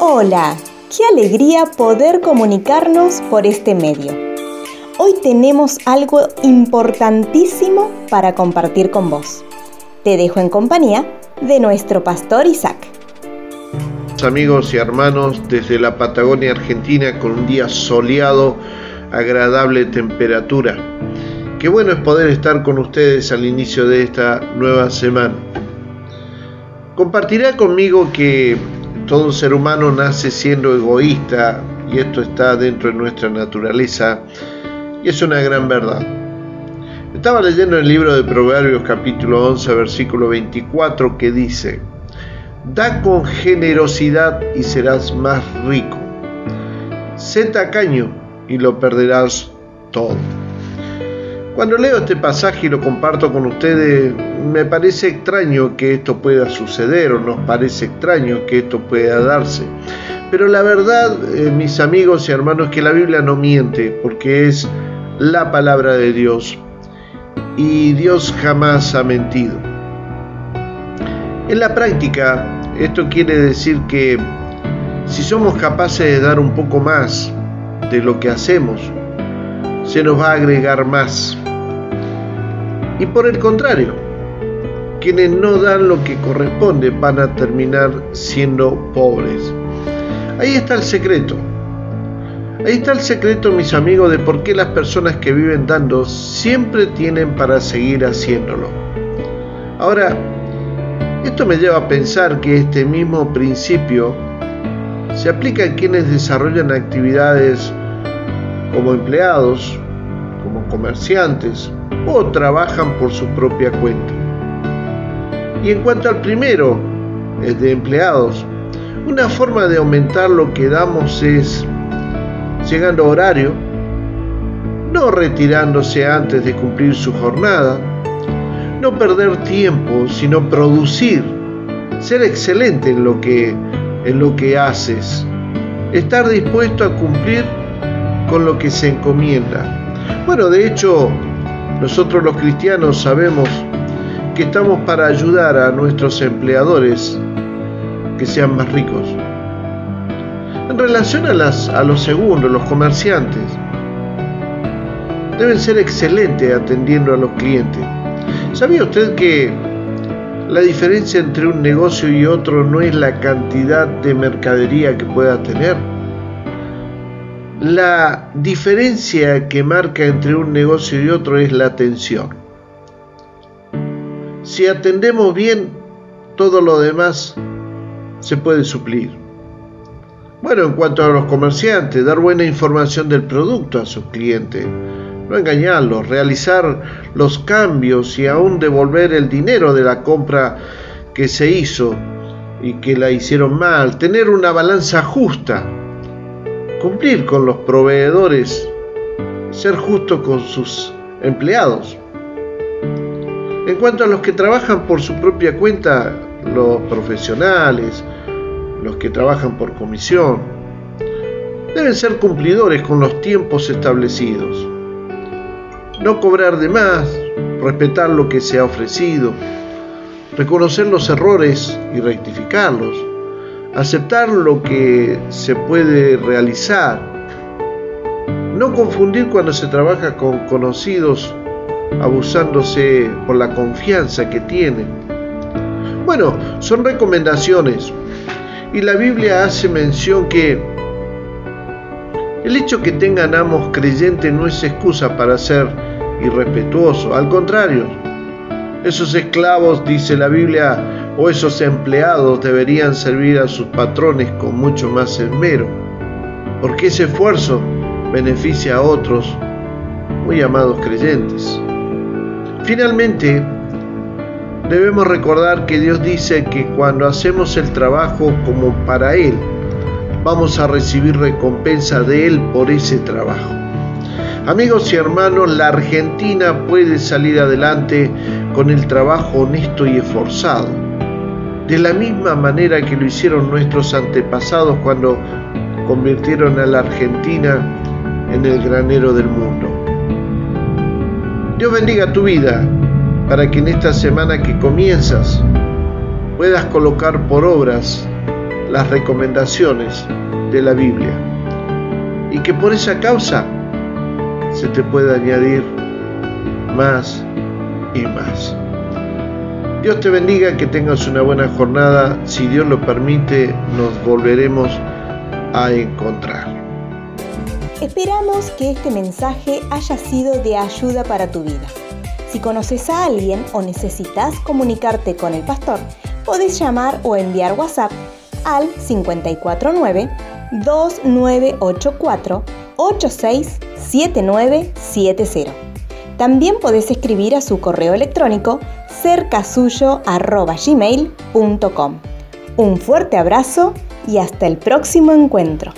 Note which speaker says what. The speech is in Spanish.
Speaker 1: Hola, qué alegría poder comunicarnos por este medio. Hoy tenemos algo importantísimo para compartir con vos. Te dejo en compañía de nuestro pastor Isaac.
Speaker 2: Amigos y hermanos desde la Patagonia Argentina con un día soleado, agradable temperatura. Qué bueno es poder estar con ustedes al inicio de esta nueva semana. Compartirá conmigo que todo ser humano nace siendo egoísta y esto está dentro de nuestra naturaleza y es una gran verdad. Estaba leyendo el libro de Proverbios capítulo 11 versículo 24 que dice, Da con generosidad y serás más rico. Sé tacaño y lo perderás todo. Cuando leo este pasaje y lo comparto con ustedes, me parece extraño que esto pueda suceder o nos parece extraño que esto pueda darse. Pero la verdad, eh, mis amigos y hermanos, que la Biblia no miente porque es la palabra de Dios y Dios jamás ha mentido. En la práctica, esto quiere decir que si somos capaces de dar un poco más de lo que hacemos, se nos va a agregar más. Y por el contrario, quienes no dan lo que corresponde van a terminar siendo pobres. Ahí está el secreto. Ahí está el secreto, mis amigos, de por qué las personas que viven dando siempre tienen para seguir haciéndolo. Ahora, esto me lleva a pensar que este mismo principio se aplica a quienes desarrollan actividades como empleados, como comerciantes o trabajan por su propia cuenta. Y en cuanto al primero, el de empleados, una forma de aumentar lo que damos es llegando a horario, no retirándose antes de cumplir su jornada, no perder tiempo, sino producir, ser excelente en lo que, en lo que haces, estar dispuesto a cumplir con lo que se encomienda. Bueno, de hecho, nosotros los cristianos sabemos que estamos para ayudar a nuestros empleadores que sean más ricos. En relación a, a los segundos, los comerciantes, deben ser excelentes atendiendo a los clientes. ¿Sabía usted que la diferencia entre un negocio y otro no es la cantidad de mercadería que pueda tener? La diferencia que marca entre un negocio y otro es la atención. Si atendemos bien, todo lo demás se puede suplir. Bueno, en cuanto a los comerciantes, dar buena información del producto a sus clientes, no engañarlos, realizar los cambios y aún devolver el dinero de la compra que se hizo y que la hicieron mal, tener una balanza justa cumplir con los proveedores, ser justo con sus empleados. En cuanto a los que trabajan por su propia cuenta, los profesionales, los que trabajan por comisión, deben ser cumplidores con los tiempos establecidos. No cobrar de más, respetar lo que se ha ofrecido, reconocer los errores y rectificarlos aceptar lo que se puede realizar, no confundir cuando se trabaja con conocidos abusándose por la confianza que tienen. Bueno, son recomendaciones. Y la Biblia hace mención que el hecho que tengan amos creyentes no es excusa para ser irrespetuoso, al contrario, esos esclavos, dice la Biblia, o esos empleados deberían servir a sus patrones con mucho más esmero, porque ese esfuerzo beneficia a otros, muy amados creyentes. Finalmente, debemos recordar que Dios dice que cuando hacemos el trabajo como para Él, vamos a recibir recompensa de Él por ese trabajo. Amigos y hermanos, la Argentina puede salir adelante con el trabajo honesto y esforzado de la misma manera que lo hicieron nuestros antepasados cuando convirtieron a la Argentina en el granero del mundo. Dios bendiga tu vida para que en esta semana que comienzas puedas colocar por obras las recomendaciones de la Biblia y que por esa causa se te puede añadir más y más. Dios te bendiga, que tengas una buena jornada. Si Dios lo permite, nos volveremos a encontrar.
Speaker 1: Esperamos que este mensaje haya sido de ayuda para tu vida. Si conoces a alguien o necesitas comunicarte con el pastor, podés llamar o enviar WhatsApp al 549 2984 867970. También podés escribir a su correo electrónico cercasuyo.gmail.com. Un fuerte abrazo y hasta el próximo encuentro.